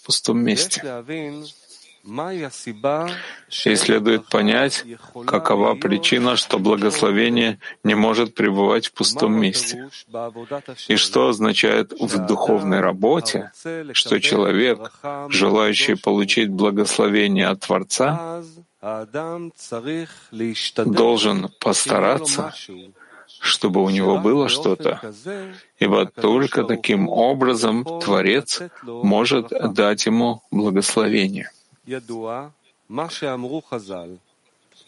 в пустом месте. И следует понять, какова причина, что благословение не может пребывать в пустом месте. И что означает в духовной работе, что человек, желающий получить благословение от Творца, должен постараться, чтобы у него было что-то, ибо только таким образом Творец может дать ему благословение.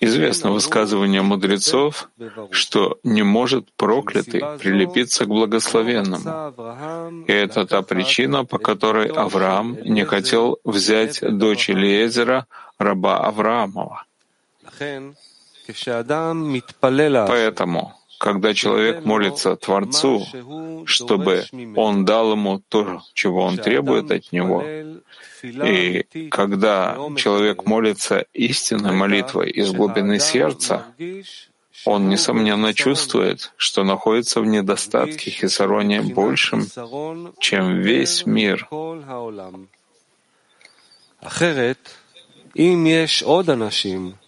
Известно высказывание мудрецов, что не может проклятый прилепиться к благословенному. И это та причина, по которой Авраам не хотел взять дочь Элиезера, раба Авраамова. Поэтому, когда человек молится Творцу, чтобы он дал ему то, чего он требует от него, и когда человек молится истинной молитвой из глубины сердца, он, несомненно, чувствует, что находится в недостатке Хисароне большим, чем весь мир.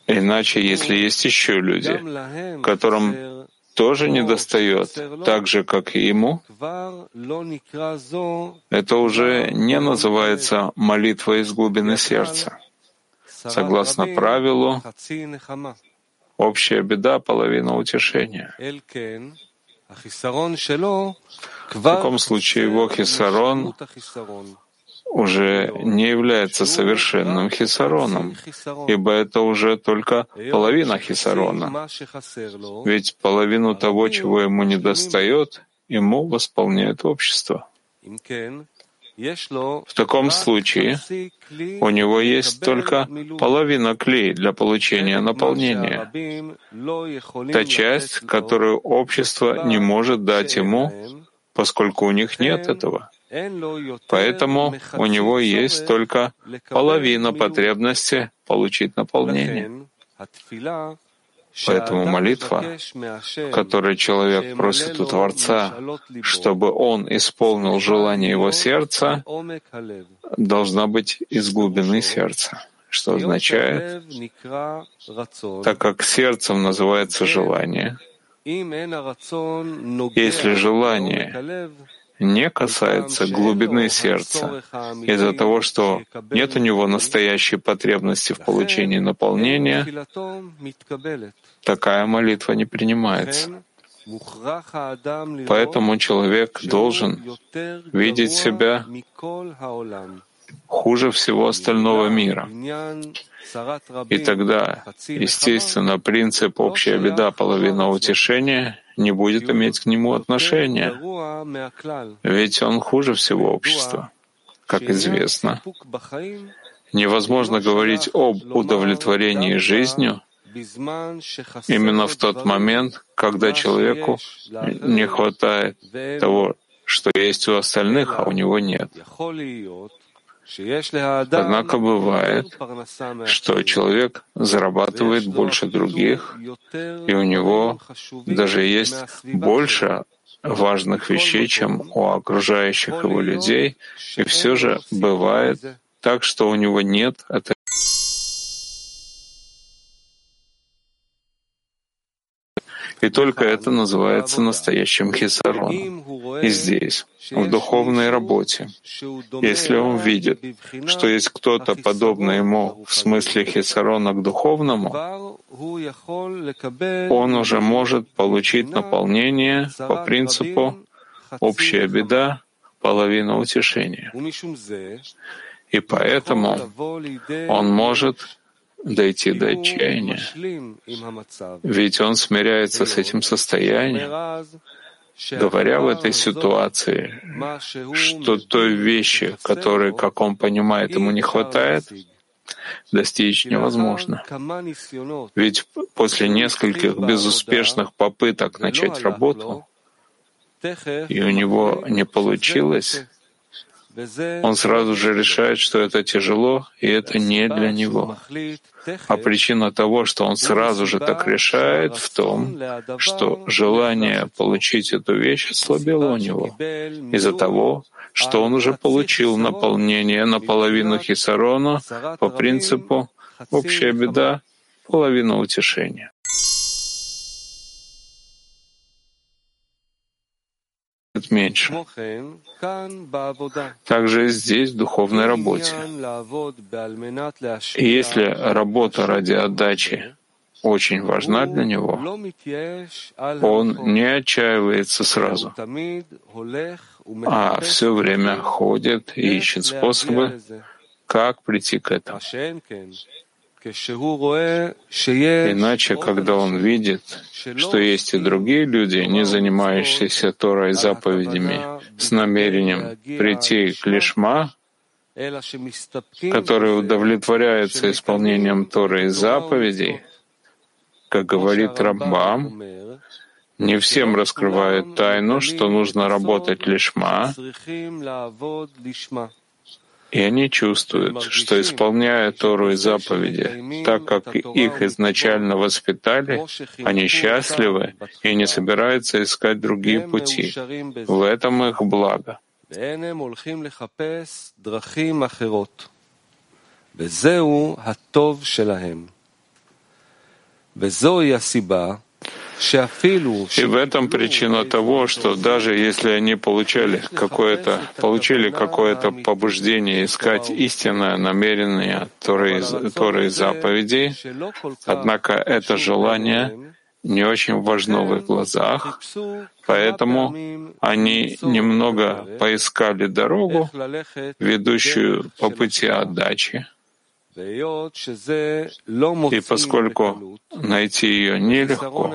Иначе, если есть еще люди, которым тоже не достает, так же, как и ему, это уже не называется молитва из глубины сердца. Согласно правилу, общая беда — половина утешения. В таком случае его хисарон уже не является совершенным хисароном, ибо это уже только половина хисарона. Ведь половину того, чего ему не достает, ему восполняет общество. В таком случае у него есть только половина клей для получения наполнения, та часть, которую общество не может дать ему, поскольку у них нет этого. Поэтому у него есть только половина потребности получить наполнение. Поэтому молитва, в которой человек просит у Творца, чтобы он исполнил желание его сердца, должна быть из глубины сердца, что означает, так как сердцем называется желание, если желание не касается глубины сердца, из-за того, что нет у него настоящей потребности в получении наполнения, такая молитва не принимается. Поэтому человек должен видеть себя хуже всего остального мира. И тогда, естественно, принцип «общая беда, половина утешения» не будет иметь к нему отношения, ведь он хуже всего общества. Как известно, невозможно говорить об удовлетворении жизнью именно в тот момент, когда человеку не хватает того, что есть у остальных, а у него нет. Однако бывает, что человек зарабатывает больше других, и у него даже есть больше важных вещей, чем у окружающих его людей, и все же бывает так, что у него нет этой И только это называется настоящим хисароном. И здесь, в духовной работе, если он видит, что есть кто-то подобный ему в смысле хисарона к духовному, он уже может получить наполнение по принципу «общая беда, половина утешения». И поэтому он может дойти до отчаяния. Ведь он смиряется с этим состоянием, говоря в этой ситуации, что той вещи, которой, как он понимает, ему не хватает, достичь невозможно. Ведь после нескольких безуспешных попыток начать работу, и у него не получилось, он сразу же решает, что это тяжело, и это не для него. А причина того, что он сразу же так решает, в том, что желание получить эту вещь ослабело у него. Из-за того, что он уже получил наполнение наполовину хисарона. По принципу «общая беда, половина утешения». Меньше. Также здесь, в духовной работе. И если работа ради отдачи очень важна для него, он не отчаивается сразу, а все время ходит и ищет способы, как прийти к этому. Иначе, когда он видит, что есть и другие люди, не занимающиеся Торой заповедями, с намерением прийти к Лишма, которые удовлетворяются исполнением Торы и заповедей, как говорит Рамбам, не всем раскрывает тайну, что нужно работать лишма, и они чувствуют, что, исполняя Тору и заповеди, так как их изначально воспитали, они счастливы и не собираются искать другие пути. В этом их благо. וזוהי הסיבה и в этом причина того, что даже если они получали какое-то, получили какое-то побуждение искать истинное намерение Торы, Торы заповедей, однако это желание не очень важно в их глазах, поэтому они немного поискали дорогу, ведущую по пути отдачи, и поскольку найти ее нелегко,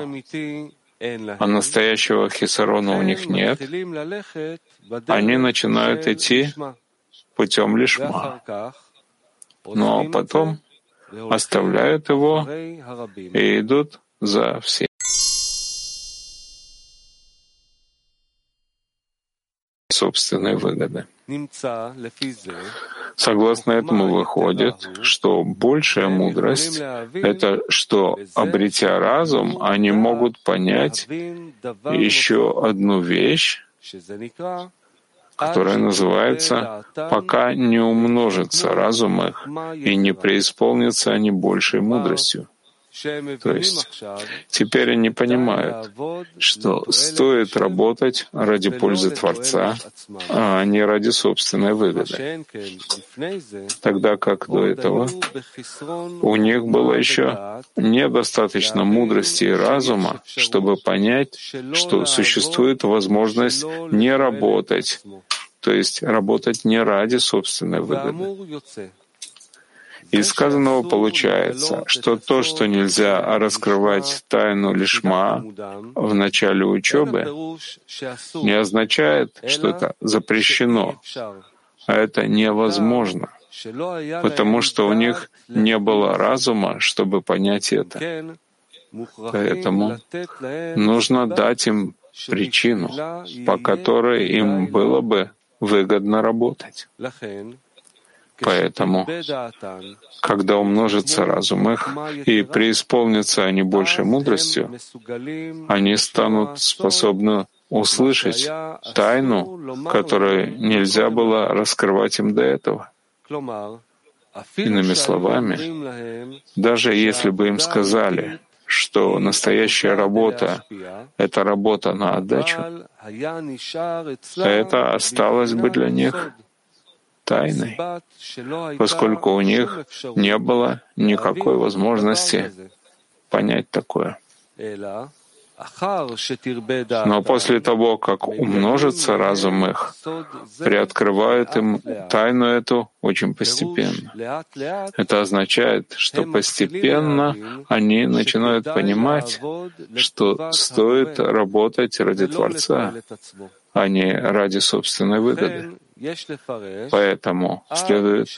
а настоящего хисарона у них нет, они начинают идти путем лишма, но потом оставляют его и идут за всем. Собственной выгоды. Согласно этому выходит, что большая мудрость — это что, обретя разум, они могут понять еще одну вещь, которая называется «пока не умножится разум их и не преисполнится они большей мудростью». То есть теперь они понимают, что стоит работать ради пользы Творца, а не ради собственной выгоды. Тогда как до этого у них было еще недостаточно мудрости и разума, чтобы понять, что существует возможность не работать, то есть работать не ради собственной выгоды. Из сказанного получается, что то, что нельзя раскрывать тайну лишма в начале учебы, не означает, что это запрещено, а это невозможно, потому что у них не было разума, чтобы понять это. Поэтому нужно дать им причину, по которой им было бы выгодно работать. Поэтому, когда умножится разум их и преисполнятся они большей мудростью, они станут способны услышать тайну, которую нельзя было раскрывать им до этого. Иными словами, даже если бы им сказали, что настоящая работа — это работа на отдачу, это осталось бы для них тайной, поскольку у них не было никакой возможности понять такое. Но после того, как умножится разум их, приоткрывает им тайну эту очень постепенно. Это означает, что постепенно они начинают понимать, что стоит работать ради Творца, а не ради собственной выгоды. Поэтому следует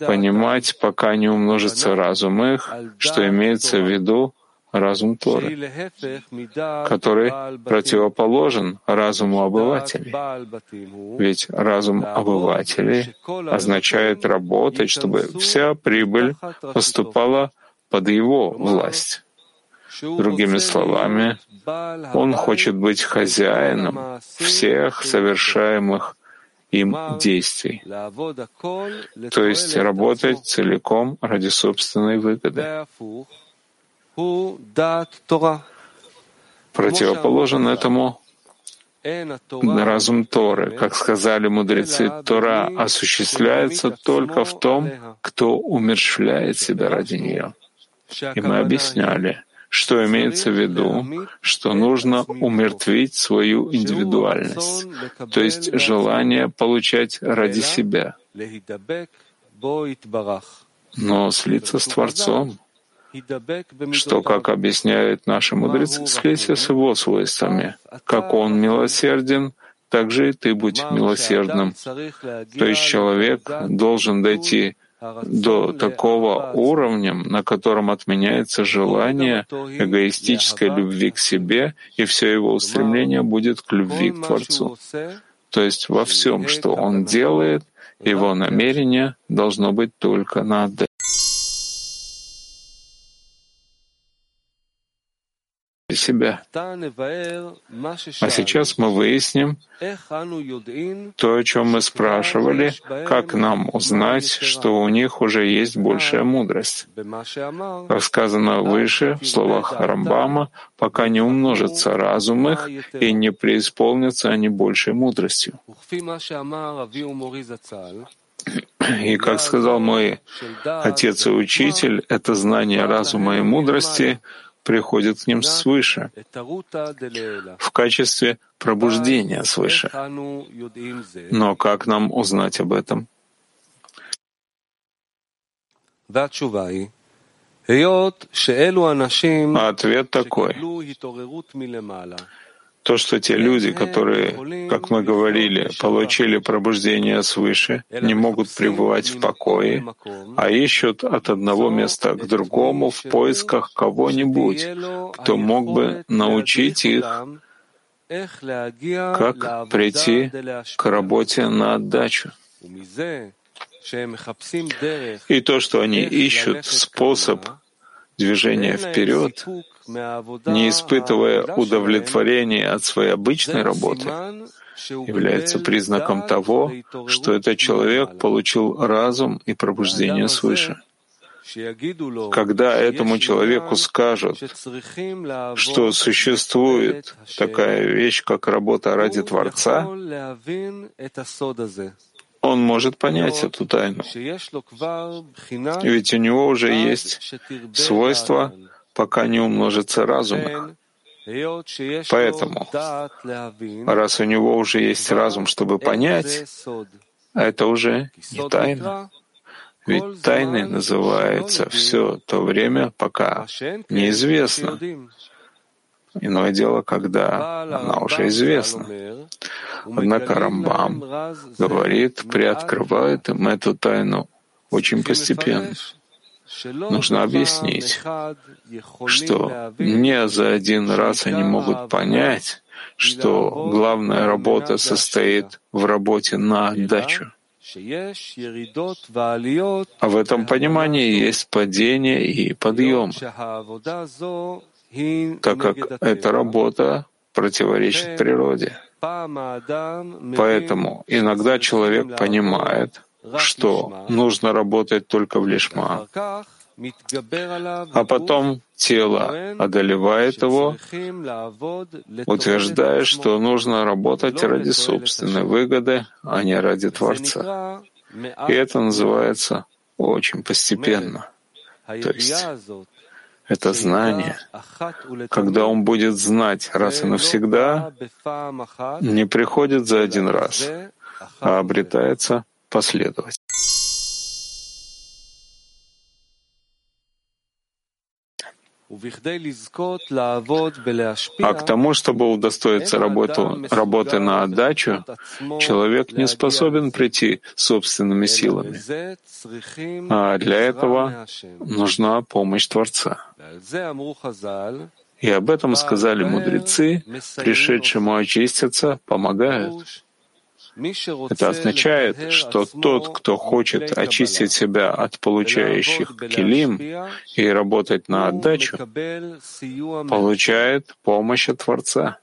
понимать, пока не умножится разум их, что имеется в виду разум Торы, который противоположен разуму обывателей. Ведь разум обывателей означает работать, чтобы вся прибыль поступала под его власть. Другими словами, он хочет быть хозяином всех совершаемых им действий, то есть работать целиком ради собственной выгоды. Противоположен этому разум Торы. Как сказали мудрецы, Тора осуществляется только в том, кто умерщвляет себя ради нее. И мы объясняли, что имеется в виду, что нужно умертвить свою индивидуальность, то есть желание получать ради себя, но слиться с Творцом, что, как объясняют наши мудрецы, слейся с его свойствами. Как он милосерден, так же и ты будь милосердным. То есть человек должен дойти до такого уровня, на котором отменяется желание эгоистической любви к себе, и все его устремление будет к любви к Творцу. То есть во всем, что он делает, его намерение должно быть только на отдачу. себя. А сейчас мы выясним то, о чем мы спрашивали, как нам узнать, что у них уже есть большая мудрость. Как сказано выше в словах Рамбама, пока не умножится разум их и не преисполнятся они большей мудростью. И, как сказал мой отец и учитель, это знание разума и мудрости приходит к ним свыше, в качестве пробуждения свыше. Но как нам узнать об этом? Ответ такой. То, что те люди, которые, как мы говорили, получили пробуждение свыше, не могут пребывать в покое, а ищут от одного места к другому в поисках кого-нибудь, кто мог бы научить их, как прийти к работе на отдачу. И то, что они ищут способ движения вперед, не испытывая удовлетворения от своей обычной работы, является признаком того, что этот человек получил разум и пробуждение свыше. Когда этому человеку скажут, что существует такая вещь, как работа ради Творца, он может понять эту тайну. Ведь у него уже есть свойство пока не умножится разум Поэтому, раз у него уже есть разум, чтобы понять, это уже не тайна. Ведь тайной называется все то время, пока неизвестно. Иное дело, когда она уже известна. Однако Рамбам говорит, приоткрывает им эту тайну очень постепенно. Нужно объяснить, что не за один раз они могут понять, что главная работа состоит в работе на отдачу. А в этом понимании есть падение и подъем, так как эта работа противоречит природе. Поэтому иногда человек понимает, что нужно работать только в лишма, а потом тело одолевает его, утверждая, что нужно работать ради собственной выгоды, а не ради Творца. И это называется очень постепенно. То есть это знание, когда он будет знать раз и навсегда, не приходит за один раз, а обретается последовать. А к тому, чтобы удостоиться работу, работы на отдачу, человек не способен прийти собственными силами. А для этого нужна помощь Творца. И об этом сказали мудрецы, пришедшему очиститься, помогают. Это означает, что тот, кто хочет очистить себя от получающих килим и работать на отдачу, получает помощь от Творца.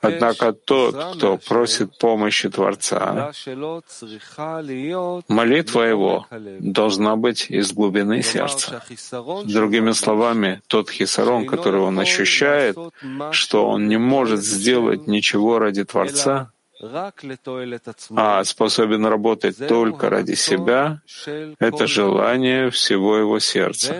Однако тот, кто просит помощи Творца, молитва его должна быть из глубины сердца. Другими словами, тот хисарон, который он ощущает, что он не может сделать ничего ради Творца, а способен работать только ради себя, это желание всего его сердца.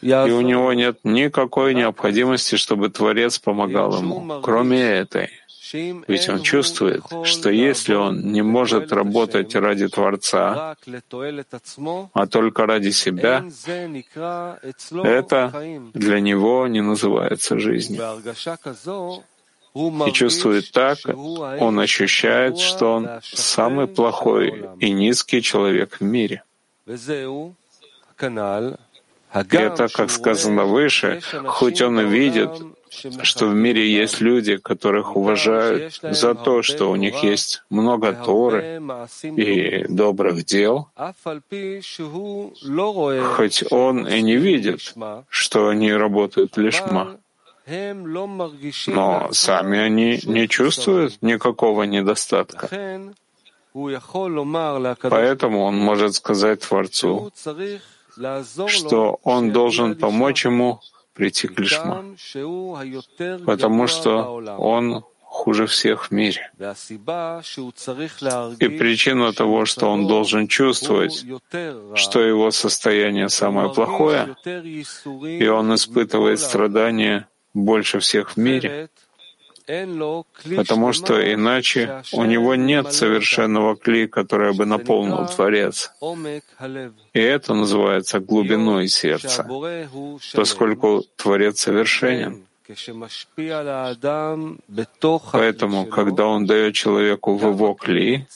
И у него нет никакой необходимости, чтобы Творец помогал ему, кроме этой. Ведь он чувствует, что если он не может работать ради Творца, а только ради себя, это для него не называется жизнью и чувствует так, он ощущает, что он самый плохой и низкий человек в мире. Это, как сказано выше, хоть он и видит, что в мире есть люди, которых уважают за то, что у них есть много Торы и добрых дел, хоть он и не видит, что они работают лишма, но сами они не чувствуют никакого недостатка. Поэтому он может сказать Творцу, что он должен помочь ему прийти к лишма, потому что он хуже всех в мире. И причина того, что он должен чувствовать, что его состояние самое плохое, и он испытывает страдания больше всех в мире, потому что иначе у него нет совершенного кли, который бы наполнил Творец. И это называется глубиной сердца, поскольку Творец совершенен. Поэтому, когда он дает человеку в его кли,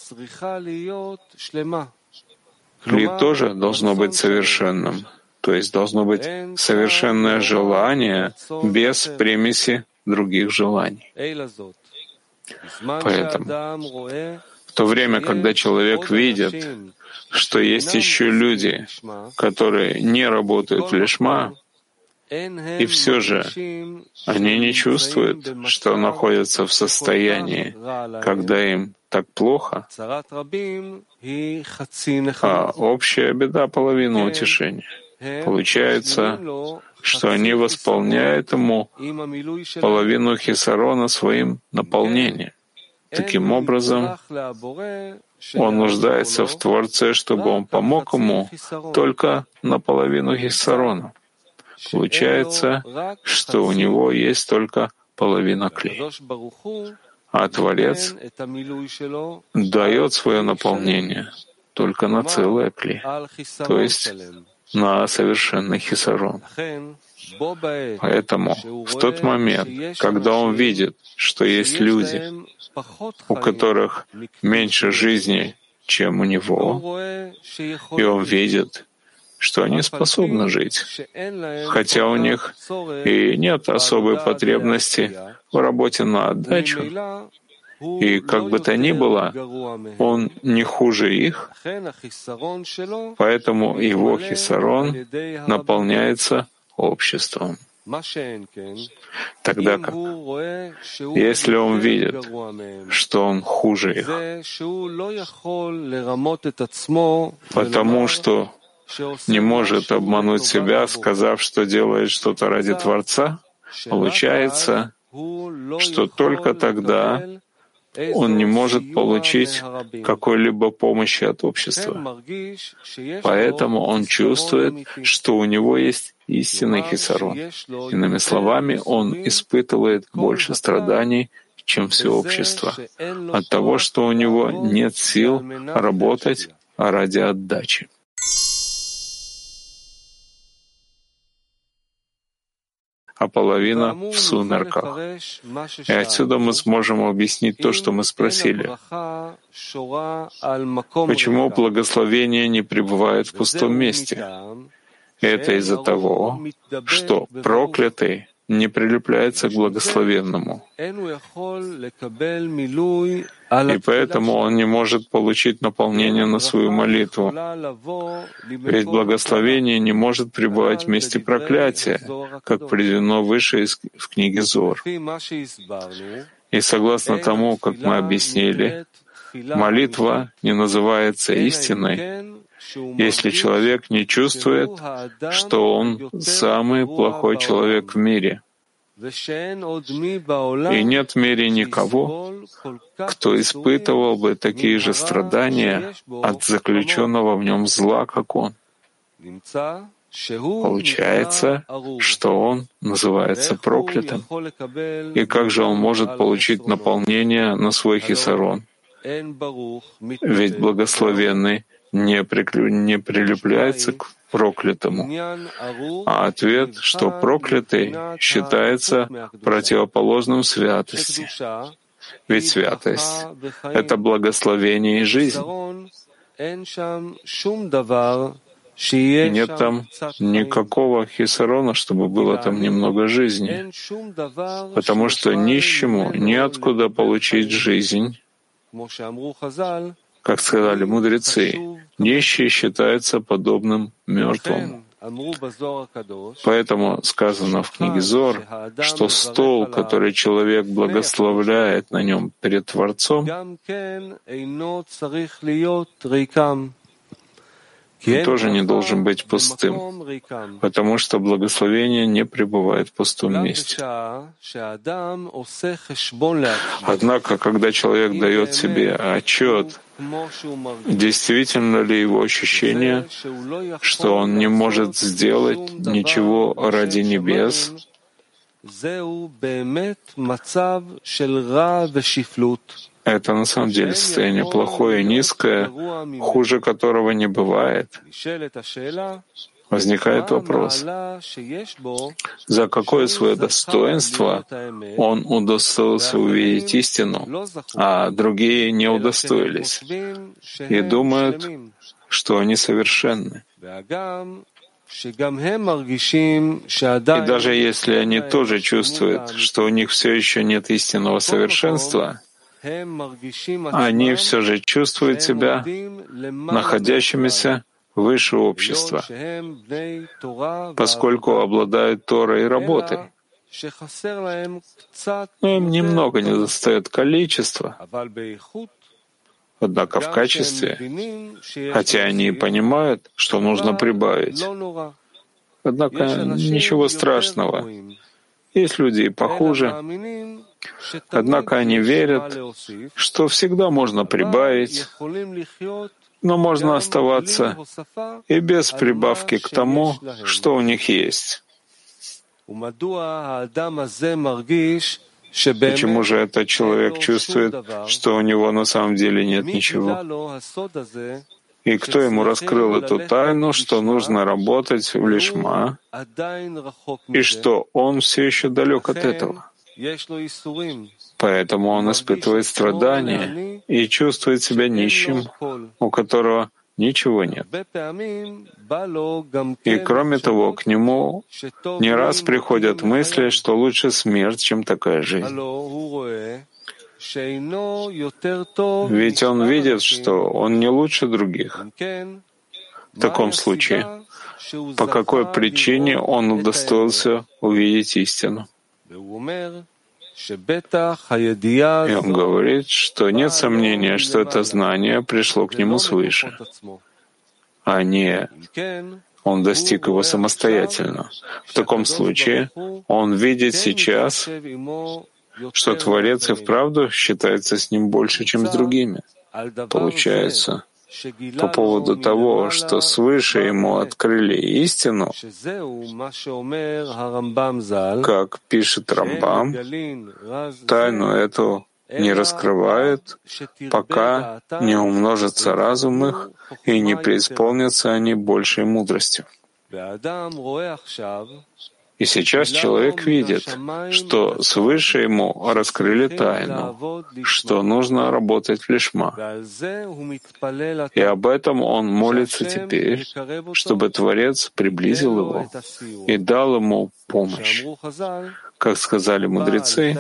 кли тоже должно быть совершенным. То есть должно быть совершенное желание без примеси других желаний. Поэтому в то время, когда человек видит, что есть еще люди, которые не работают в лишма, и все же они не чувствуют, что находятся в состоянии, когда им так плохо, а общая беда — половина утешения. Получается, что они восполняют ему половину хисарона своим наполнением. Таким образом, он нуждается в Творце, чтобы он помог ему только наполовину хисарона. Получается, что у него есть только половина клей. А Творец дает свое наполнение только на целое клей, то есть на совершенный хисарон. Поэтому в тот момент, когда он видит, что есть люди, у которых меньше жизни, чем у него, и он видит, что они способны жить, хотя у них и нет особой потребности в работе на отдачу, и как бы то ни было, он не хуже их, поэтому его хисарон наполняется обществом. Тогда как, если он видит, что он хуже их, потому что не может обмануть себя, сказав, что делает что-то ради Творца, получается, что только тогда он не может получить какой-либо помощи от общества. Поэтому он чувствует, что у него есть истинный хисарон. Иными словами, он испытывает больше страданий, чем все общество, от того, что у него нет сил работать ради отдачи. А половина в сумерках. И отсюда мы сможем объяснить то, что мы спросили. Почему благословение не пребывает в пустом месте? Это из-за того, что проклятый не прилепляется к благословенному. И поэтому он не может получить наполнение на свою молитву. Ведь благословение не может пребывать в месте проклятия, как приведено выше в книге Зор. И согласно тому, как мы объяснили, молитва не называется истиной, если человек не чувствует, что он самый плохой человек в мире. И нет в мире никого, кто испытывал бы такие же страдания от заключенного в нем зла, как он. Получается, что он называется проклятым. И как же он может получить наполнение на свой хисарон? Ведь благословенный не, приклю... не прилепляется к проклятому. А ответ, что проклятый считается противоположным святости. Ведь святость — это благословение и жизнь. И нет там никакого хисарона, чтобы было там немного жизни, потому что нищему неоткуда получить жизнь, как сказали мудрецы, нищий считается подобным мертвым. Поэтому сказано в книге Зор, что стол, который человек благословляет на нем перед Творцом, он тоже не должен быть пустым, потому что благословение не пребывает в пустом месте. Однако, когда человек дает себе отчет, действительно ли его ощущение, что он не может сделать ничего ради небес, это на самом деле состояние плохое низкое, хуже которого не бывает. Возникает вопрос, за какое свое достоинство он удостоился увидеть истину, а другие не удостоились и думают, что они совершенны. И даже если они тоже чувствуют, что у них все еще нет истинного совершенства, они все же чувствуют себя находящимися выше общества, поскольку обладают Торой и работой. Но им немного не достает количества, однако в качестве, хотя они и понимают, что нужно прибавить. Однако ничего страшного. Есть люди и похуже, Однако они верят, что всегда можно прибавить, но можно оставаться и без прибавки к тому, что у них есть. Почему же этот человек чувствует, что у него на самом деле нет ничего? И кто ему раскрыл эту тайну, что нужно работать в лишма, и что он все еще далек от этого? Поэтому он испытывает страдания и чувствует себя нищим, у которого ничего нет. И кроме того, к нему не раз приходят мысли, что лучше смерть, чем такая жизнь. Ведь он видит, что он не лучше других. В таком случае, по какой причине он удостоился увидеть истину? И он говорит, что нет сомнения, что это знание пришло к нему свыше, а не он достиг его самостоятельно. В таком случае он видит сейчас, что Творец и вправду считается с ним больше, чем с другими. Получается, по поводу того, что свыше ему открыли истину, как пишет Рамбам, тайну эту не раскрывают, пока не умножится разум их и не преисполнятся они большей мудростью. И сейчас человек видит, что свыше ему раскрыли тайну, что нужно работать в лишма. И об этом он молится теперь, чтобы Творец приблизил его и дал ему помощь. Как сказали мудрецы,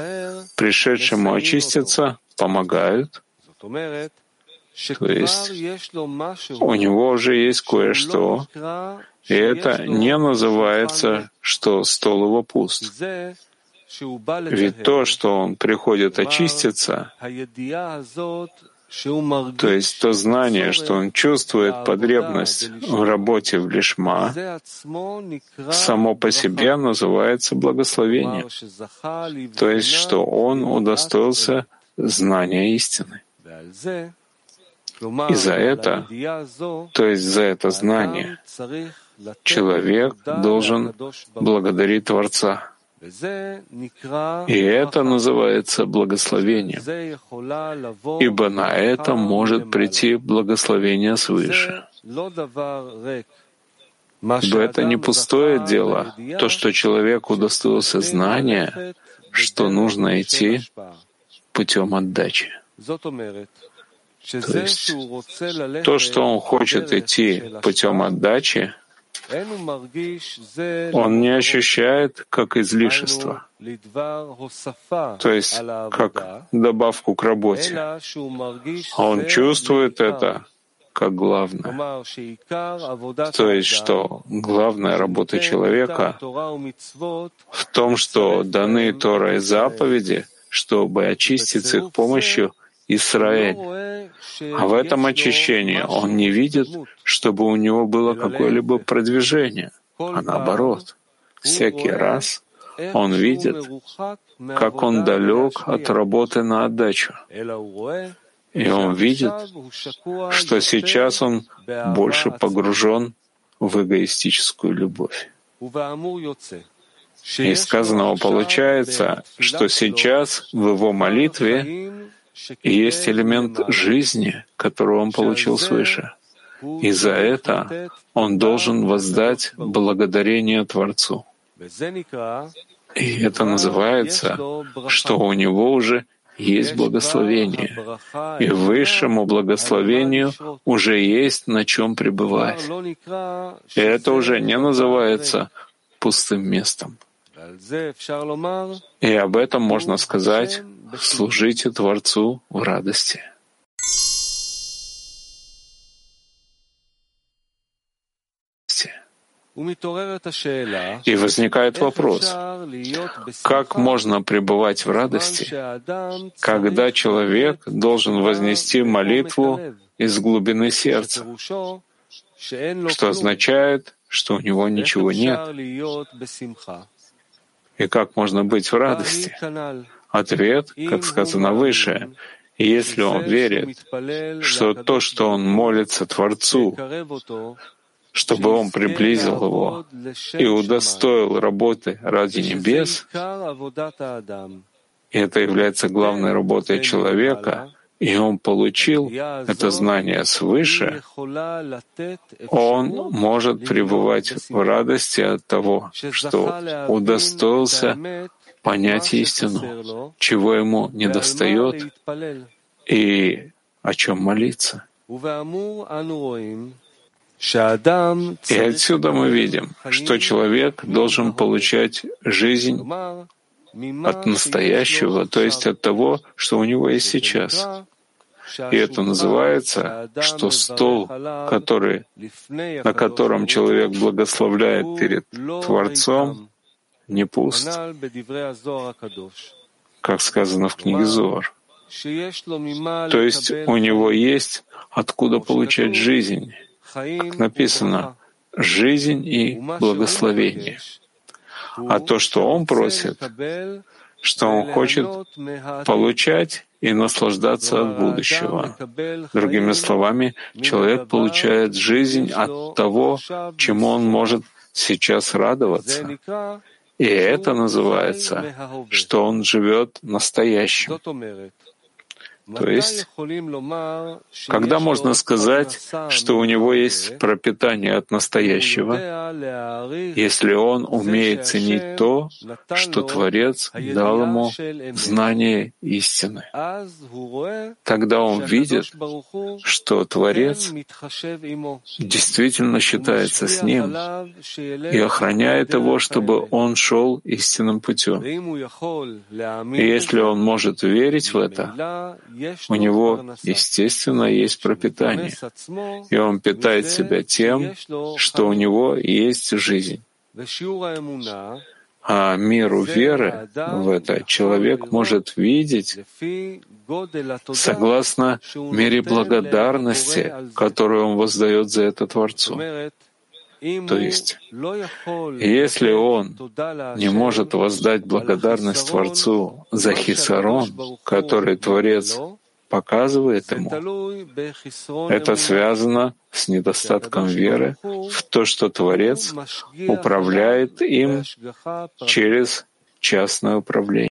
пришедшему очиститься помогают, то есть у него уже есть кое-что, и это не называется, что стол его пуст. Ведь то, что он приходит очиститься, то есть то знание, что он чувствует потребность в работе в лишма, само по себе называется благословением, то есть что он удостоился знания истины. И за это, то есть за это знание, человек должен благодарить Творца. И это называется благословением, ибо на это может прийти благословение свыше. Ибо это не пустое дело, то, что человек удостоился знания, что нужно идти путем отдачи. То есть то, что он хочет идти путем отдачи, он не ощущает как излишество, то есть как добавку к работе, а он чувствует это как главное. То есть, что главная работа человека в том, что даны Тора и заповеди, чтобы очиститься их помощью Израиль. А в этом очищении он не видит, чтобы у него было какое-либо продвижение, а наоборот, всякий раз он видит, как он далек от работы на отдачу. И он видит, что сейчас он больше погружен в эгоистическую любовь. И сказанного получается, что сейчас в его молитве есть элемент жизни, который он получил свыше. И за это он должен воздать благодарение Творцу. И это называется, что у него уже есть благословение, и высшему благословению уже есть на чем пребывать. И это уже не называется пустым местом. И об этом можно сказать «служите Творцу в радости». И возникает вопрос, как можно пребывать в радости, когда человек должен вознести молитву из глубины сердца, что означает, что у него ничего нет. И как можно быть в радости? Ответ, как сказано выше, если он верит, что то, что он молится Творцу, чтобы он приблизил его и удостоил работы ради небес, и это является главной работой человека, и он получил это знание свыше, он может пребывать в радости от того, что удостоился понять истину, чего ему недостает и о чем молиться. И отсюда мы видим, что человек должен получать жизнь от настоящего, то есть от того, что у него есть сейчас. И это называется, что стол, который, на котором человек благословляет перед Творцом, не пуст, как сказано в книге Зор. То есть у него есть откуда получать жизнь, как написано, жизнь и благословение. А то, что он просит, что он хочет получать и наслаждаться от будущего. Другими словами, человек получает жизнь от того, чему он может сейчас радоваться. И это называется, что он живет настоящим. То есть, когда можно сказать, что у него есть пропитание от настоящего, если он умеет ценить то, что Творец дал ему знание истины, тогда он видит, что Творец действительно считается с ним и охраняет его, чтобы он шел истинным путем. И если он может верить в это, у него, естественно, есть пропитание, и он питает себя тем, что у него есть жизнь. А миру веры в это человек может видеть согласно мере благодарности, которую он воздает за это Творцу. То есть, если он не может воздать благодарность Творцу за хисарон, который Творец показывает ему, это связано с недостатком веры в то, что Творец управляет им через частное управление.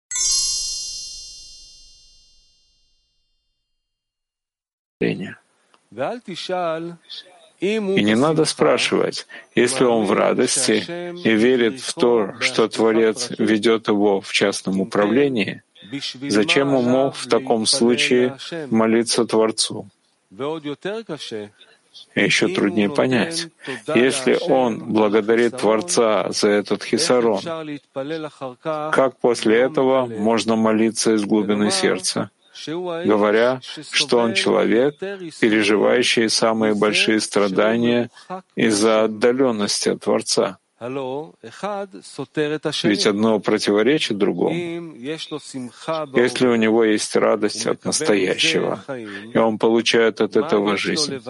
И не надо спрашивать, если он в радости и верит в то, что Творец ведет его в частном управлении, зачем он мог в таком случае молиться Творцу? Еще труднее понять, если он благодарит Творца за этот хисарон, как после этого можно молиться из глубины сердца? Говоря, что он человек, переживающий самые большие страдания из-за отдаленности от Творца. Ведь одно противоречит другому. Если у него есть радость от настоящего, и он получает от этого жизнь,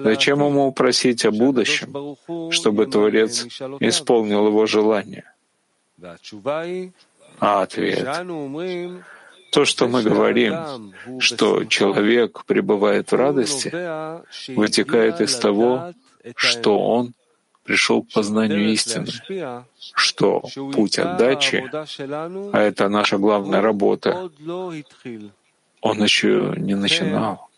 зачем ему просить о будущем, чтобы Творец исполнил его желание? А ответ то, что мы говорим, что человек пребывает в радости, вытекает из того, что он пришел к познанию истины, что путь отдачи, а это наша главная работа, он еще не начинал.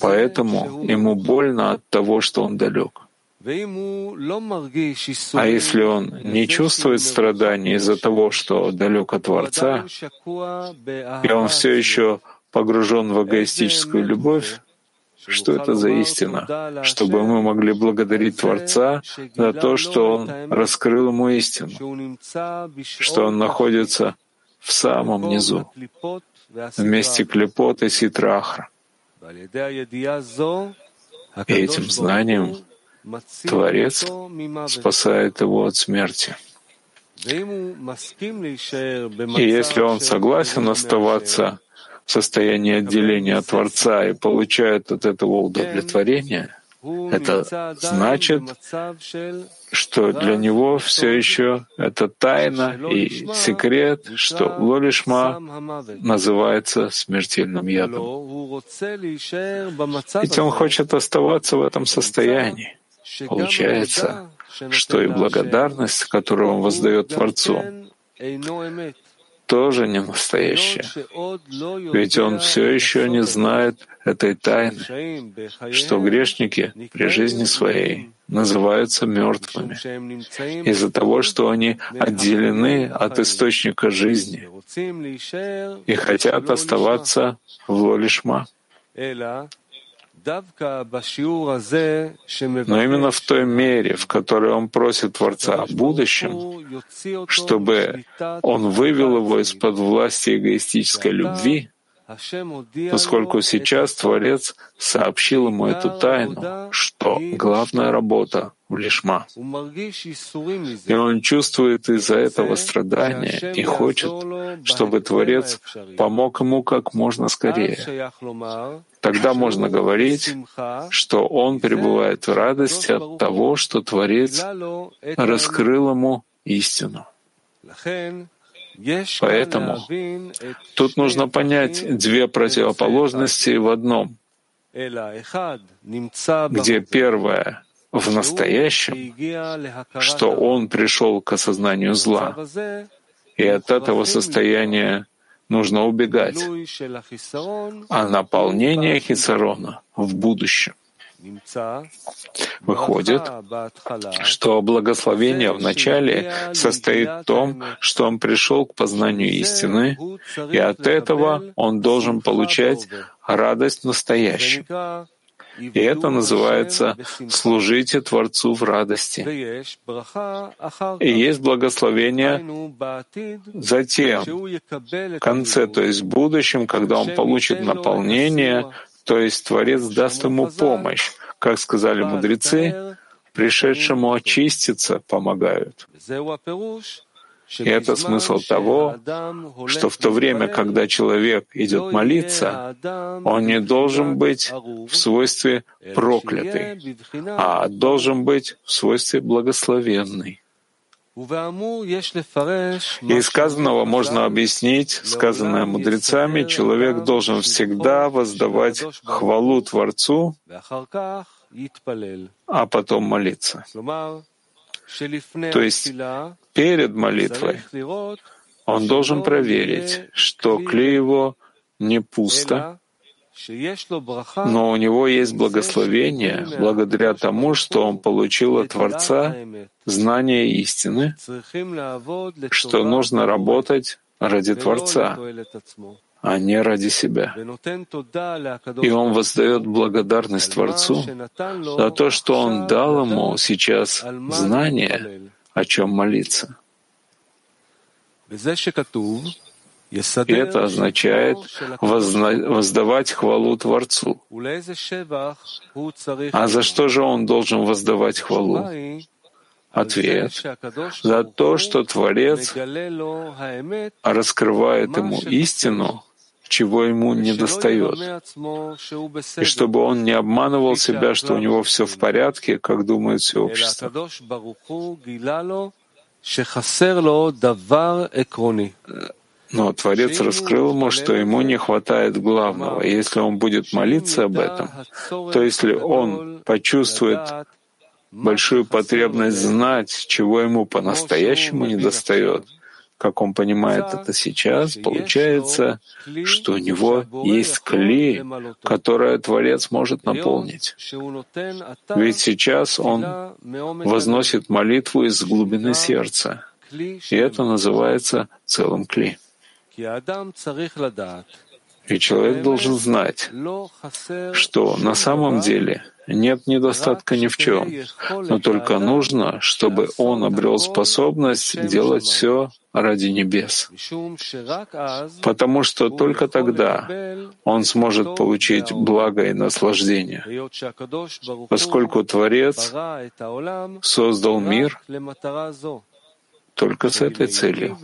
Поэтому ему больно от того, что он далек. А если он не чувствует страданий из-за того, что далек от Творца, и он все еще погружен в эгоистическую любовь, что это за истина, чтобы мы могли благодарить Творца за то, что Он раскрыл ему истину, что он находится в самом низу, вместе клепот и ситрахра. И этим знанием Творец спасает его от смерти. И если он согласен оставаться в состоянии отделения от Творца и получает от этого удовлетворение, это значит, что для него все еще это тайна и секрет, что Лолишма называется смертельным ядом. Ведь он хочет оставаться в этом состоянии. Получается, что и благодарность, которую он воздает Творцу, тоже не настоящая. Ведь он все еще не знает этой тайны, что грешники при жизни своей называются мертвыми из-за того, что они отделены от источника жизни и хотят оставаться в лолишма. Но именно в той мере, в которой он просит Творца о будущем, чтобы он вывел его из-под власти эгоистической любви, поскольку сейчас Творец сообщил ему эту тайну, что главная работа Лишма. И он чувствует из-за этого страдания и хочет, чтобы Творец помог ему как можно скорее. Тогда можно говорить, что он пребывает в радости от того, что Творец раскрыл ему истину. Поэтому тут нужно понять две противоположности в одном, где первое в настоящем, что он пришел к осознанию зла, и от этого состояния нужно убегать, а наполнение хисарона в будущем. Выходит, что благословение в начале состоит в том, что он пришел к познанию истины, и от этого он должен получать радость настоящего. И это называется «служите Творцу в радости». И есть благословение затем, в конце, то есть в будущем, когда он получит наполнение, то есть Творец даст ему помощь. Как сказали мудрецы, пришедшему очиститься помогают. И это смысл того, что в то время, когда человек идет молиться, он не должен быть в свойстве проклятый, а должен быть в свойстве благословенный. И сказанного можно объяснить, сказанное мудрецами, человек должен всегда воздавать хвалу Творцу, а потом молиться. То есть перед молитвой он должен проверить, что клей его не пусто, но у него есть благословение благодаря тому, что он получил от Творца знание истины, что нужно работать ради Творца, а не ради себя. И он воздает благодарность Творцу за то, что он дал ему сейчас знание, о чем молиться. И это означает воздавать хвалу Творцу. А за что же он должен воздавать хвалу? Ответ — за то, что Творец раскрывает ему истину, чего ему не достает, и чтобы он не обманывал себя, что у него все в порядке, как думает все общество. Но Творец раскрыл ему, что ему не хватает главного. Если он будет молиться об этом, то если он почувствует большую потребность знать, чего ему по-настоящему недостает, как он понимает это сейчас, получается, что у него есть клей, которое Творец может наполнить. Ведь сейчас он возносит молитву из глубины сердца, и это называется целым клей. И человек должен знать, что на самом деле нет недостатка ни в чем, но только нужно, чтобы он обрел способность делать все ради небес. Потому что только тогда он сможет получить благо и наслаждение, поскольку Творец создал мир только с этой целью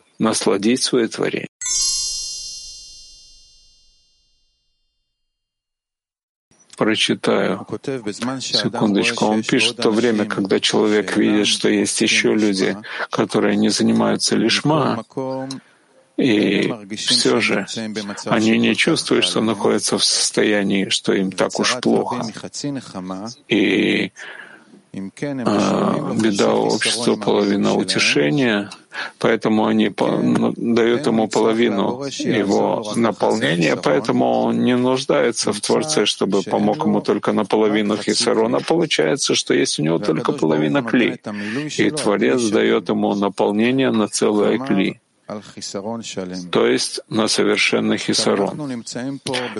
— насладить свое творение. Прочитаю. Секундочку. Он пишет в то время, когда человек видит, что есть еще люди, которые не занимаются лишма, и все же они не чувствуют, что находятся в состоянии, что им так уж плохо. И беда общества, половина утешения, поэтому они дают ему половину его наполнения, поэтому он не нуждается в Творце, чтобы помог ему только наполовину Хисарона. Получается, что есть у него только половина кли, и Творец дает ему наполнение на целое кли то есть на совершенный хисарон.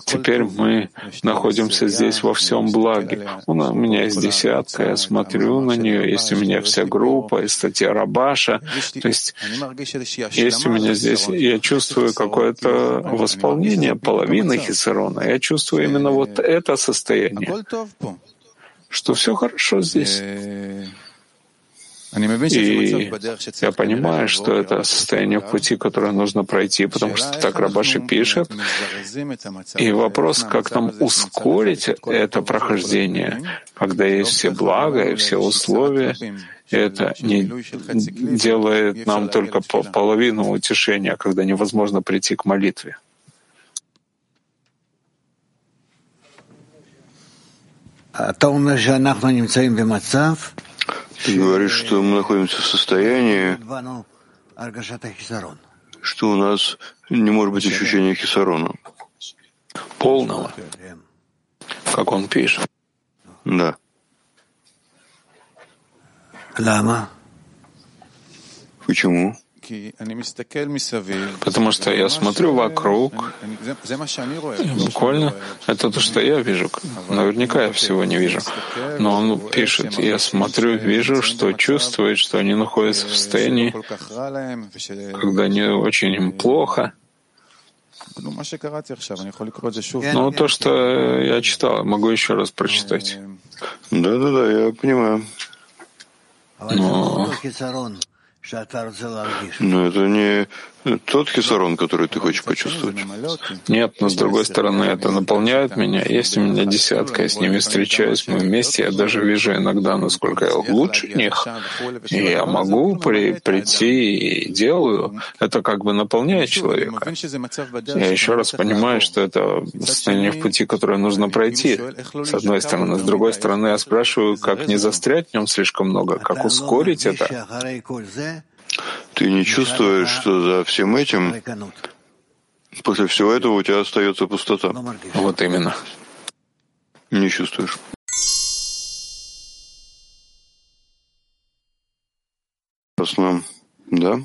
Теперь мы находимся здесь во всем благе. У меня есть десятка, я смотрю на нее, есть у меня вся группа, есть статья Рабаша. То есть есть у меня здесь, я чувствую какое-то восполнение половины хисарона. Я чувствую именно вот это состояние, что все хорошо здесь. И я понимаю, что это состояние в пути, которое нужно пройти, потому что так Рабаши пишет. И вопрос, как нам ускорить это прохождение, когда есть все блага и все условия, это не делает нам только половину утешения, когда невозможно прийти к молитве. אתה אומר שאנחנו נמצאים במצב ты говоришь, что мы находимся в состоянии, что у нас не может быть ощущения хисарона. Полного. Как он пишет. Да. Лама. Почему? Потому что я смотрю вокруг, буквально это то, что я вижу. Наверняка я всего не вижу. Но он пишет, я смотрю, вижу, что чувствует, что они находятся в состоянии, когда не очень им плохо. Ну, то, что я читал, могу еще раз прочитать. Да-да-да, я понимаю. Но но это не тот хисарон, который ты хочешь почувствовать. Нет, но с другой стороны, это наполняет меня. Есть у меня десятка, я с ними встречаюсь, мы вместе, я даже вижу иногда, насколько я лучше них. И я могу при, прийти и делаю. Это как бы наполняет человека. Я еще раз понимаю, что это состояние в пути, которое нужно пройти. С одной стороны. С другой стороны, я спрашиваю, как не застрять в нем слишком много, как ускорить это. Ты не чувствуешь, что за всем этим, после всего этого у тебя остается пустота? Вот именно. Не чувствуешь. Ясно. Да?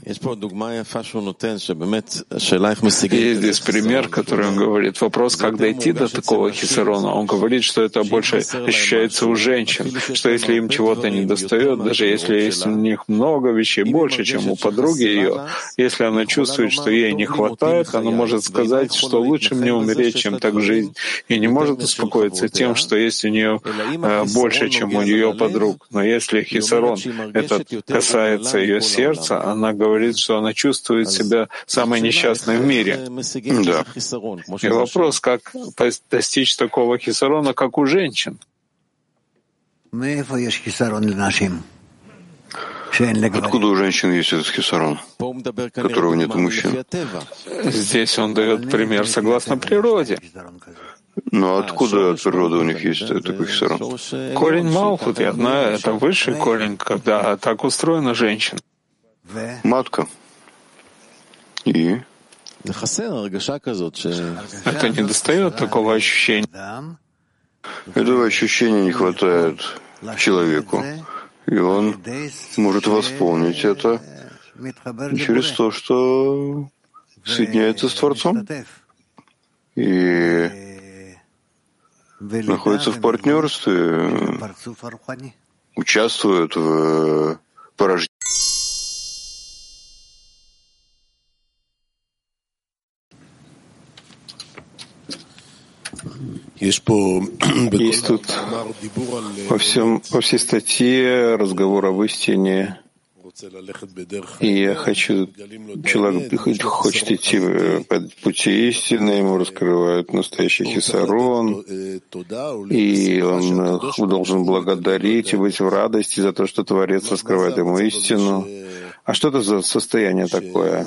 Есть здесь пример, который он говорит. Вопрос, как дойти до такого хисарона. Он говорит, что это больше ощущается у женщин, что если им чего-то не достает, даже если есть у них много вещей, больше, чем у подруги ее, если она чувствует, что ей не хватает, она может сказать, что лучше мне умереть, чем так жить, и не может успокоиться тем, что есть у нее больше, чем у ее подруг. Но если хисарон это касается ее сердца, она говорит, что она чувствует себя самой несчастной в мире. Да. И вопрос, как достичь такого хисарона, как у женщин? Откуда у женщин есть этот хисарон, которого нет у мужчин? Здесь он дает пример согласно природе. Но откуда от природы у них есть такой хисарон? Корень Малхут, я знаю, это высший корень, когда так устроена женщина матка. И? это не достает такого ощущения. Этого ощущения не хватает человеку. И он может восполнить это через то, что соединяется с Творцом. и находится в партнерстве, участвует в порождении Есть тут во, всем, во всей статье разговор об истине. И я хочу, человек хочет идти по пути истины, ему раскрывают настоящий хисарон, и он должен благодарить и быть в радости за то, что Творец раскрывает ему истину. А что это за состояние такое,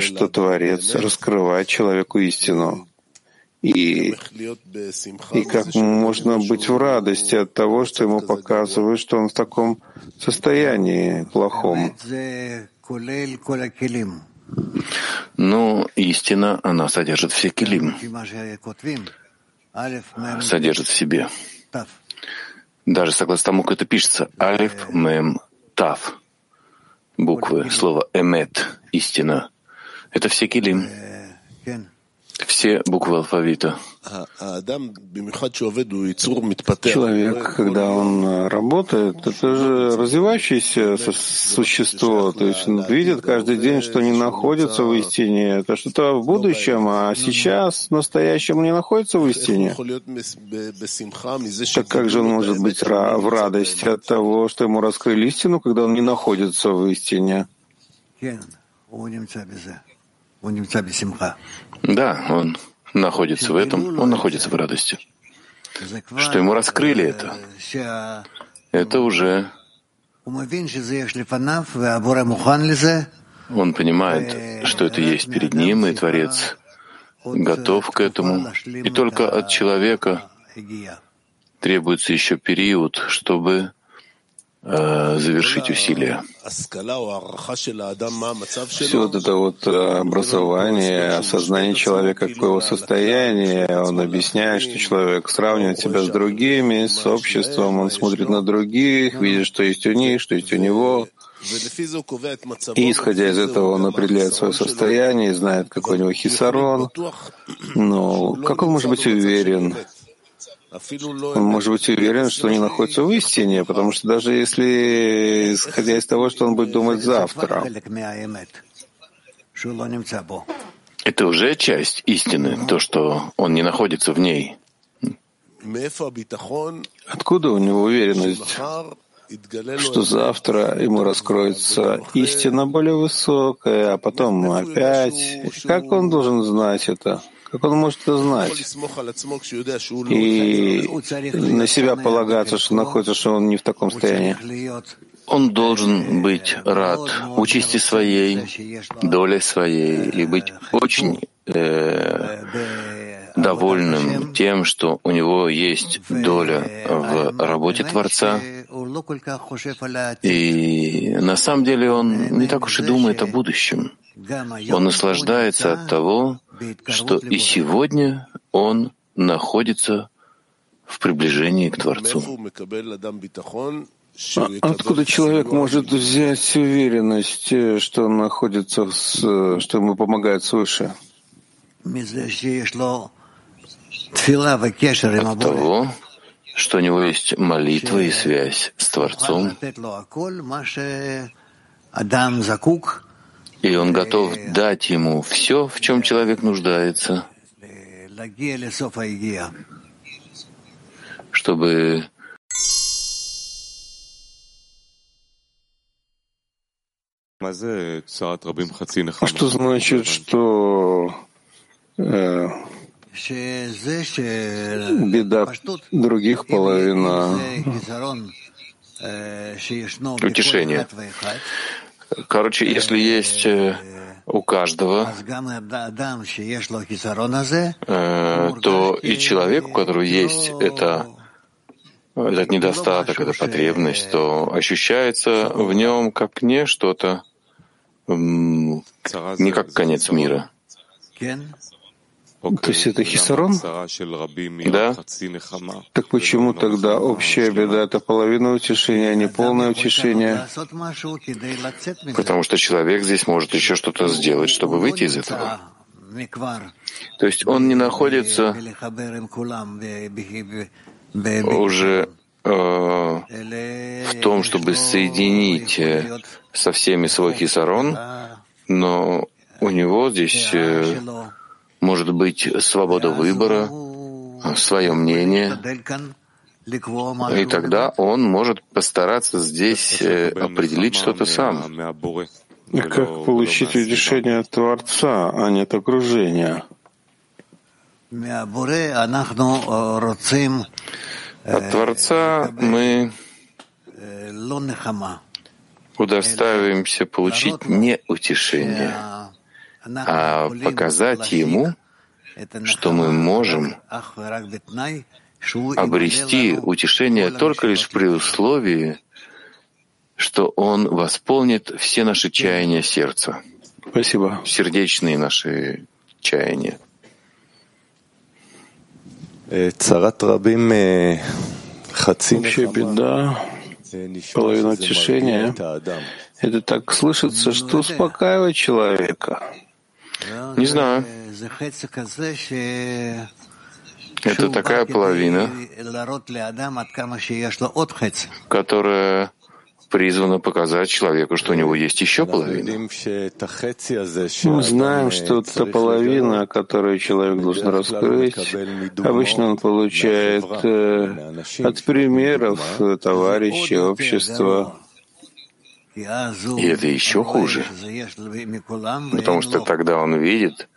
что Творец раскрывает человеку истину? И, и как можно быть в радости от того, что ему показывают, что он в таком состоянии плохом. Но истина, она содержит все килим, содержит в себе. Даже согласно тому, как это пишется, алиф, мем, тав, буквы, слово эмет, истина, это все килим все буквы алфавита. Человек, когда он э, работает, это же развивающееся существо, то есть он видит каждый день, что не находится в истине. Это что-то в будущем, а сейчас, в настоящем, не находится в истине. Так как же он может быть в радости от того, что ему раскрыли истину, когда он не находится в истине? Да, он находится в этом, он находится в радости. Что ему раскрыли это, это уже он понимает, что это есть перед ним, и Творец готов к этому. И только от человека требуется еще период, чтобы завершить усилия. Все вот это вот э, образование, осознание человека, какое его состояние, он объясняет, что человек сравнивает себя с другими, с обществом, он смотрит на других, видит, что есть у них, что есть у него. И, исходя из этого, он определяет свое состояние, знает, какой у него хисарон. Но как он может быть уверен, может быть уверен, что не находится в истине, потому что даже если, исходя из того, что он будет думать завтра, это уже часть истины, то, что он не находится в ней. Откуда у него уверенность, что завтра ему раскроется истина более высокая, а потом опять? Как он должен знать это? Как он может это знать? И на себя полагаться, что находится, что он не в таком состоянии. Он должен быть рад участи своей, долей своей, и быть очень э, довольным тем, что у него есть доля в работе Творца. И на самом деле он не так уж и думает о будущем. Он наслаждается от того, что и сегодня он находится в приближении к Творцу. А откуда человек может взять уверенность, э, что он находится, с, э, что ему помогает свыше? От того, что у него есть молитва и связь с Творцом, и он готов дать ему все, в чем человек нуждается, чтобы А что значит, что э, беда других половина утешения? Короче, если есть э, у каждого, э, то и человек, у которого есть это, этот недостаток, эта потребность, то ощущается в нем как не что-то, не как конец мира. То есть это хисарон? Да. Так почему тогда общая беда — это половина утешения, а не полное утешение? Потому что человек здесь может еще что-то сделать, чтобы выйти из этого. То есть он не находится уже э, в том, чтобы соединить э, со всеми свой хисарон, но у него здесь э, может быть свобода выбора, свое мнение, и тогда он может постараться здесь э, определить что-то сам. Как получить решение от Творца, а не от окружения? От Творца мы удоставимся получить не утешение, а показать Ему, что мы можем обрести утешение только лишь при условии, что Он восполнит все наши чаяния сердца. Спасибо. Сердечные наши чаяния. Общая беда, половина утешения — это так слышится, что успокаивает человека. Не знаю. Это такая половина, которая призвана показать человеку, что у него есть еще половина. Мы знаем, что эта половина, которую человек должен раскрыть, обычно он получает э, от примеров товарищей, общества. И это еще хуже, потому что тогда он видит,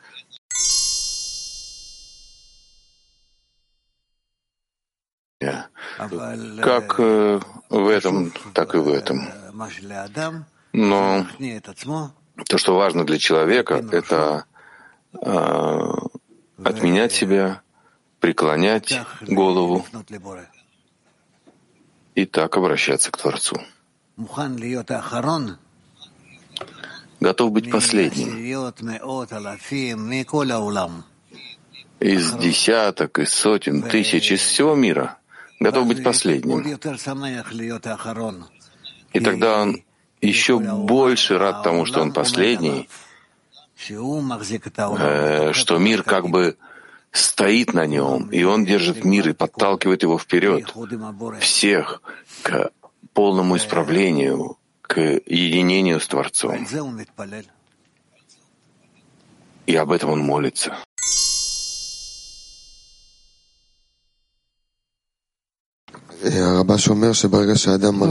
как э, в этом, так и в этом. Но то, что важно для человека, это э, отменять себя, преклонять голову. И так обращаться к Творцу. Готов быть последним. Из десяток, из сотен, тысяч, из всего мира. Готов быть последним. И тогда он еще больше рад тому, что он последний, что мир как бы стоит на нем, и он держит мир и подталкивает его вперед, всех к полному исправлению, к единению с Творцом. И об этом он молится.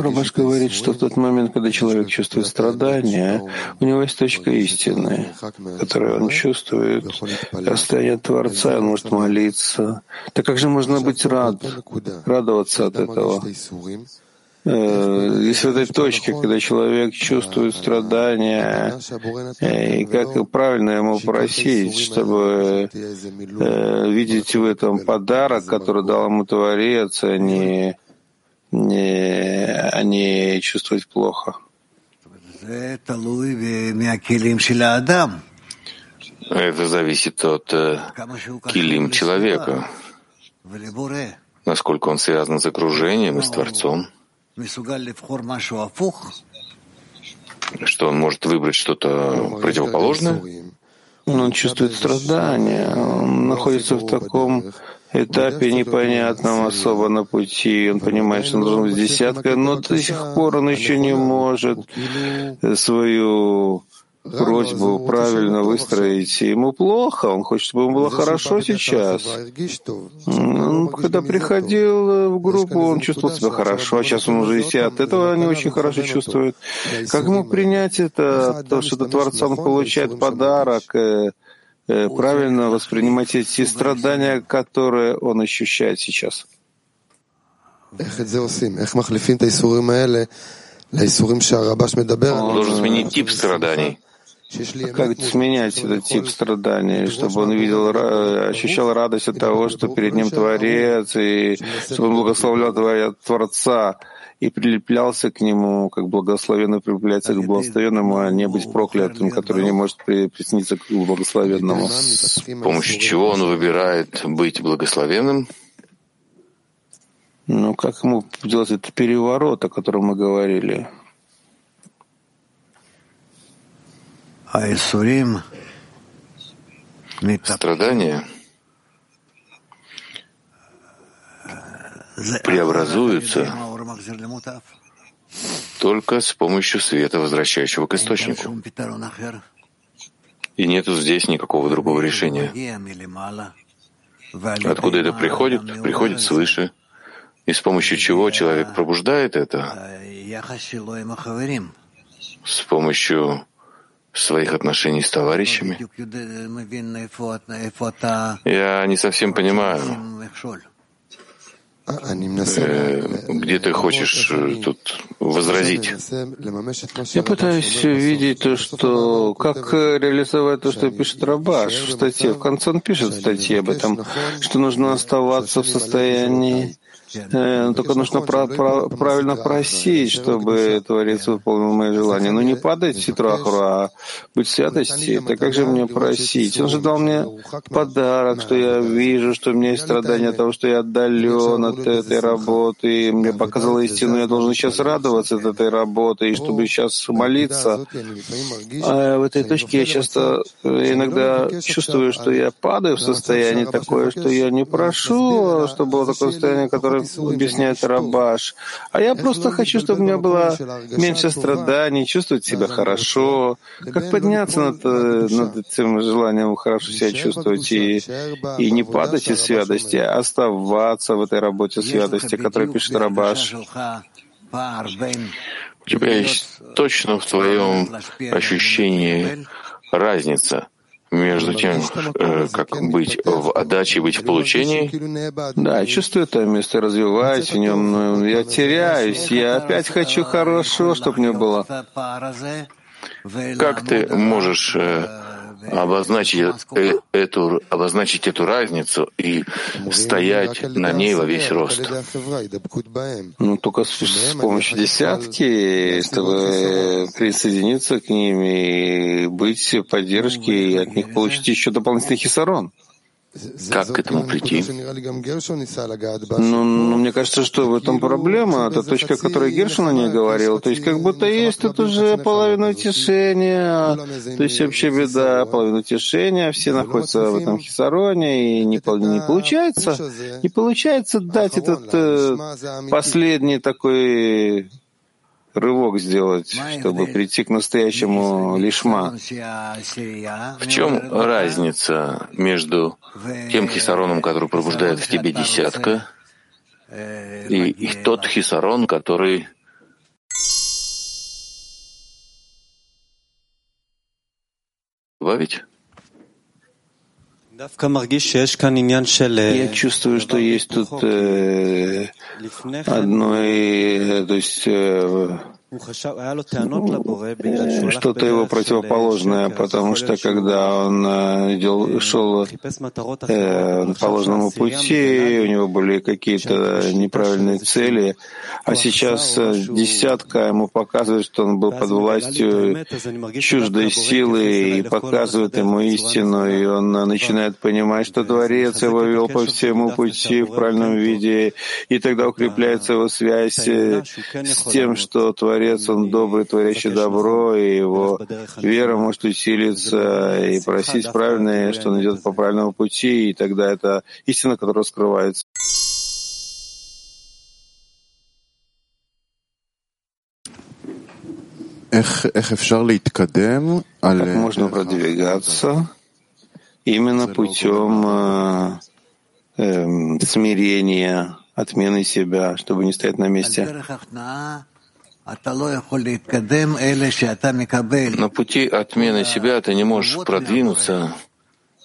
Рабаш говорит, что в тот момент, когда человек чувствует страдания, у него есть точка истины, которую он чувствует, состояние Творца, он может молиться. Так как же можно быть рад, радоваться от этого? Э, если в этой точке, когда человек чувствует страдания, э, и как правильно ему просить, чтобы э, видеть в этом подарок, который дал ему Творец, а не, не, а не чувствовать плохо. Это зависит от э, килим человека, насколько он связан с окружением и с Творцом что он может выбрать что-то противоположное? Он чувствует страдания, он находится в таком этапе непонятном особо на пути. Он понимает, что он должен быть десятка, но до сих пор он еще не может свою просьбу правильно выстроить. Ему плохо, он хочет, чтобы ему было хорошо сейчас. Он, когда приходил в группу, он чувствовал себя хорошо, а сейчас он уже и от этого не очень хорошо чувствует. Как ему принять это, то, что от Творца он получает подарок, э, э, правильно воспринимать эти страдания, которые он ощущает сейчас? Он должен сменить тип страданий. Как сменять этот тип страданий, чтобы он видел, ощущал радость от того, что перед ним Творец, и чтобы он благословлял Творца и прилеплялся к нему, как благословенный прилепляется к благословенному, а не быть проклятым, который не может присниться к благословенному. С помощью чего он выбирает быть благословенным? Ну, как ему делать этот переворот, о котором мы говорили? Страдания преобразуются только с помощью света, возвращающего к источнику. И нету здесь никакого другого решения. Откуда это приходит? Приходит свыше. И с помощью чего человек пробуждает это? С помощью своих отношений с товарищами. Я не совсем понимаю, э, где ты хочешь э, тут возразить. Я пытаюсь видеть то, что как реализовать то, что пишет Рабаш в статье. В конце он пишет в статье об этом, что нужно оставаться в состоянии Э, только нужно про, про, правильно просить, чтобы Творец выполнил мои желания. Но не падать ситрахру, а быть святости. Это как же мне просить? Он же дал мне подарок, что я вижу, что у меня есть страдания от того, что я отдален от этой работы. И мне показал истину, я должен сейчас радоваться от этой работы, и чтобы сейчас молиться. А в этой точке я часто э, иногда чувствую, что я падаю в состояние такое, что я не прошу, чтобы было такое состояние, которое объясняет Рабаш. А я просто хочу, чтобы у меня было меньше страданий, чувствовать себя хорошо, как подняться над, э, над этим желанием хорошо себя чувствовать и, и не падать из святости, а оставаться в этой работе святости, которую пишет Рабаш. У тебя есть точно в твоем ощущении разница между тем, э, как быть в отдаче, быть в получении. Да, я чувствую это место, развиваюсь в нем, но я теряюсь, я опять хочу хорошо, чтобы мне было. Как ты можешь э, обозначить, э, эту, обозначить эту разницу и стоять на ней во весь рост. Ну, только с, с помощью десятки, чтобы присоединиться к ним и быть в поддержке, и от них получить еще дополнительный хисарон. Как к этому прийти? Ну, ну, мне кажется, что в этом проблема. Это точка, о которой Гершин не говорил. То есть как будто есть тут уже половина утешения, то есть вообще беда, половина утешения, все находятся в этом хисароне, и не, не получается, не получается дать этот э, последний такой рывок сделать, чтобы прийти к настоящему лишма. В чем разница между тем хисароном, который пробуждает в тебе десятка, и, и тот хисарон, который добавить? Я чувствую, что есть тут э, одно, э, то есть э, что-то его противоположное, потому что когда он э, шел э, по ложному пути, у него были какие-то неправильные цели, а сейчас э, десятка ему показывает, что он был под властью чуждой силы и показывает ему истину, и он начинает понимать, что Творец его вел по всему пути в правильном виде, и тогда укрепляется его связь с тем, что Творец Творец, Он добрый, творящий добро, и его вера может усилиться и просить правильное, что он идет по правильному пути, и тогда это истина, которая скрывается. Как можно продвигаться именно путем э, э, смирения, отмены себя, чтобы не стоять на месте. На пути отмены себя ты не можешь продвинуться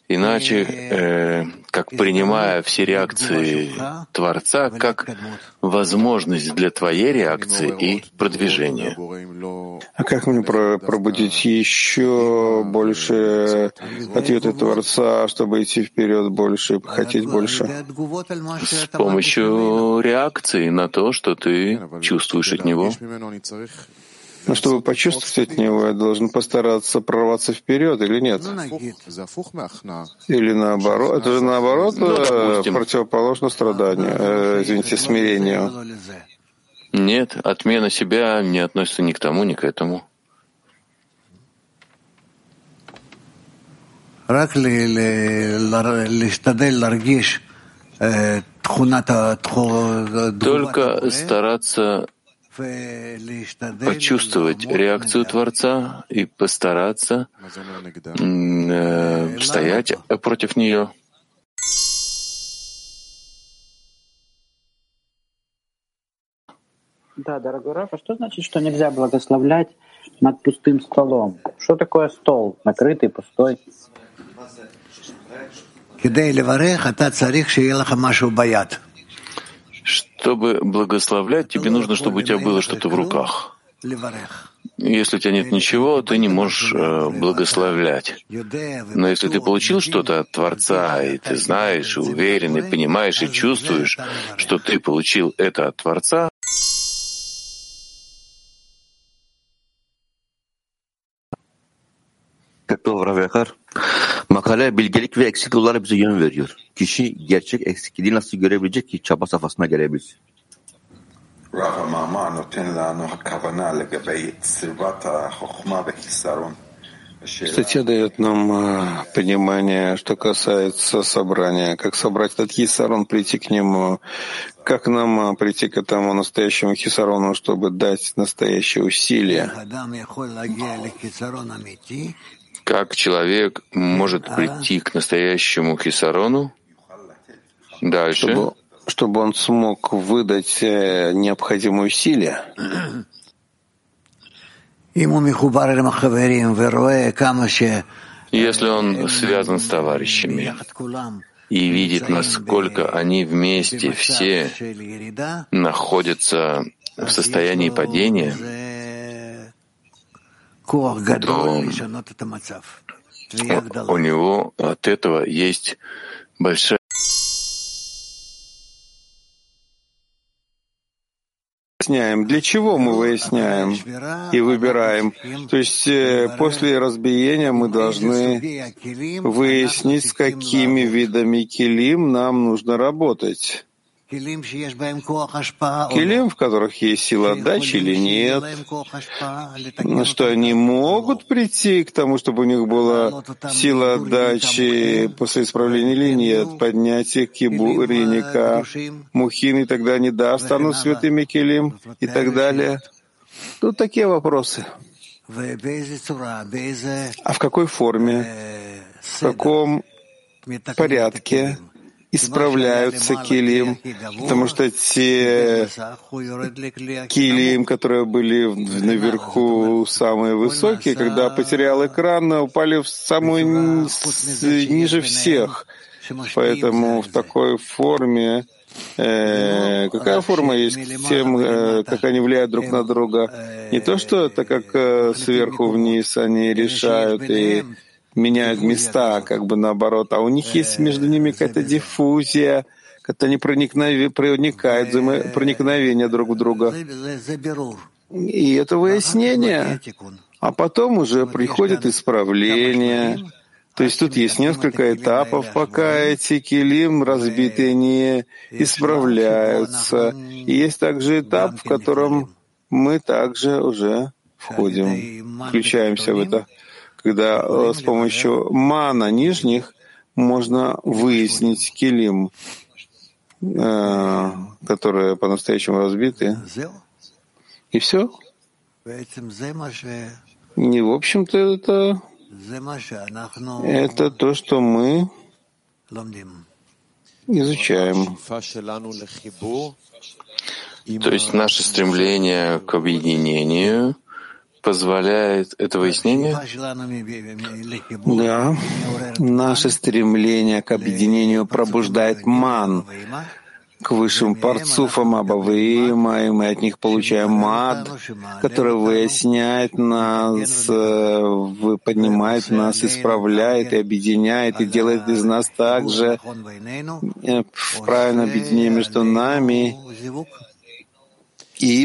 Иначе, э, как принимая все реакции Творца как возможность для твоей реакции и продвижения. А как мне пробудить еще больше ответы Творца, чтобы идти вперед больше, хотеть больше? С помощью реакции на то, что ты чувствуешь от Него. Но чтобы почувствовать от него, я должен постараться прорваться вперед или нет? Или наоборот? Это же наоборот ну, э, противоположно страданию, э, извините, смирению. Нет, отмена себя не относится ни к тому, ни к этому. Только стараться почувствовать реакцию Творца и постараться э, стоять против нее. Да, дорогой Раф, а что значит, что нельзя благословлять над пустым столом? Что такое стол, накрытый, пустой? Чтобы благословлять, тебе нужно, чтобы у тебя было что-то в руках. Если у тебя нет ничего, ты не можешь э, благословлять. Но если ты получил что-то от Творца, и ты знаешь, и уверен, и понимаешь, и чувствуешь, что ты получил это от Творца, Makale bilgelik ve eksik yollara bize yön veriyor. Kişi gerçek eksikliği nasıl görebilecek ki çaba safhasına gelebilsin? Статья дает нам понимание, что касается собрания, как собрать этот хисарон, прийти к нему, как нам прийти к этому настоящему хисарону, чтобы дать настоящее усилие как человек может прийти к настоящему хисарону дальше, чтобы, чтобы он смог выдать э, необходимые усилия. Если он связан с товарищами и видит, насколько они вместе все находятся в состоянии падения, то у него от этого есть большая выясняем, для чего мы выясняем и выбираем. То есть э, после разбиения мы должны выяснить, с какими видами килим нам нужно работать. Килим, в которых есть сила отдачи или нет, что они могут прийти к тому, чтобы у них была сила отдачи после исправления или нет, поднятие кибуриника, мухин, и тогда они да, станут святыми килим и так далее. Тут такие вопросы. А в какой форме, в каком порядке исправляются килим, потому что те килим, которые были наверху самые высокие, когда потерял экран, упали в самую ниже всех. Поэтому в такой форме Э, какая форма есть тем, э, как они влияют друг на друга? Не то, что это как э, сверху вниз они решают и меняют места, как бы наоборот, а у них есть между ними какая-то диффузия, как-то они проникновение, проникают, проникновение друг в друга. И это выяснение. А потом уже приходит исправление. То есть тут есть несколько этапов, пока эти килим разбитые не исправляются. И есть также этап, в котором мы также уже входим, включаемся в это когда э, с помощью мана нижних можно выяснить килим, э, которые по-настоящему разбиты. И все. Не, в общем-то, это, это то, что мы изучаем. То есть наше стремление к объединению позволяет это выяснение? Да. Наше стремление к объединению пробуждает ман к высшим парцуфам Абавима, и мы от них получаем мад, который выясняет нас, э, поднимает нас, исправляет и объединяет, и делает из нас также э, правильное объединение между нами и